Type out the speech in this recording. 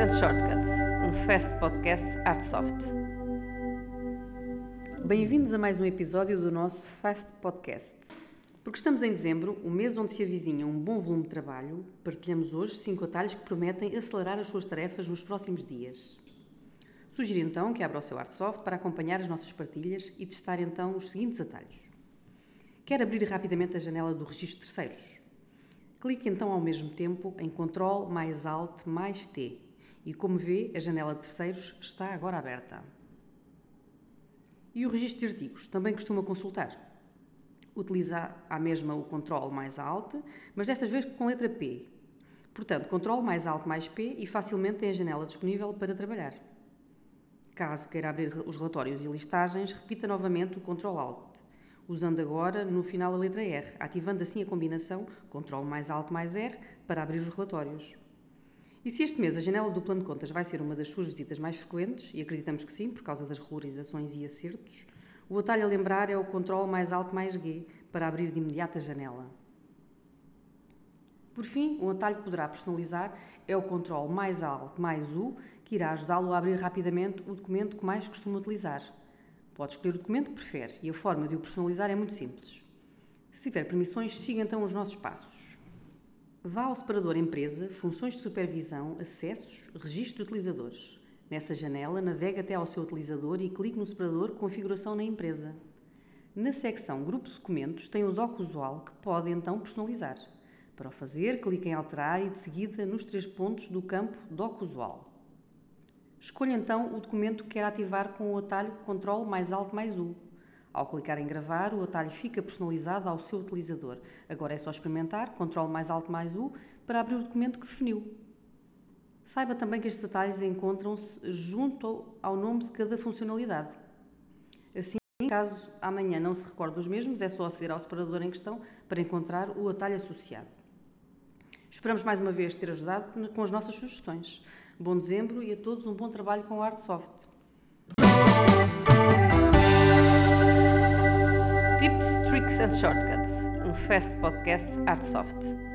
and Shortcuts, um fast podcast Artsoft. Bem-vindos a mais um episódio do nosso Fast Podcast. Porque estamos em dezembro, o mês onde se avizinha um bom volume de trabalho, partilhamos hoje cinco atalhos que prometem acelerar as suas tarefas nos próximos dias. Sugiro então que abra o seu Artsoft para acompanhar as nossas partilhas e testar então os seguintes atalhos. Quer abrir rapidamente a janela do registro de terceiros? Clique então ao mesmo tempo em Ctrl mais Alt mais T e, como vê, a janela de terceiros está agora aberta. E o registro de artigos também costuma consultar. Utiliza a mesma o Ctrl mais Alt, mas desta vez com letra P. Portanto, Ctrl mais Alt mais P e facilmente tem a janela disponível para trabalhar. Caso queira abrir os relatórios e listagens, repita novamente o Ctrl Alt usando agora no final a letra R, ativando assim a combinação Ctrl mais Alt mais R para abrir os relatórios. E se este mês a janela do plano de contas vai ser uma das suas visitas mais frequentes, e acreditamos que sim, por causa das regularizações e acertos, o atalho a lembrar é o Ctrl mais Alt mais G para abrir de imediato a janela. Por fim, um atalho que poderá personalizar é o Ctrl mais Alt mais U, que irá ajudá-lo a abrir rapidamente o documento que mais costuma utilizar, Pode escolher o documento que prefere e a forma de o personalizar é muito simples. Se tiver permissões, siga então os nossos passos. Vá ao separador Empresa, Funções de Supervisão, Acessos, Registro de Utilizadores. Nessa janela, navegue até ao seu utilizador e clique no separador Configuração na empresa. Na secção Grupo de Documentos tem o doc usual que pode então personalizar. Para o fazer, clique em Alterar e de seguida nos três pontos do campo Doc Usual. Escolha então o documento que quer ativar com o atalho Ctrl mais Alt mais U. Ao clicar em gravar, o atalho fica personalizado ao seu utilizador. Agora é só experimentar Ctrl mais Alt mais U para abrir o documento que definiu. Saiba também que estes atalhos encontram-se junto ao nome de cada funcionalidade. Assim, caso amanhã não se recorde dos mesmos, é só aceder ao separador em questão para encontrar o atalho associado. Esperamos mais uma vez ter ajudado com as nossas sugestões. Bom dezembro e a todos um bom trabalho com o Artsoft. Tips, Tricks and Shortcuts, um fast podcast Artsoft.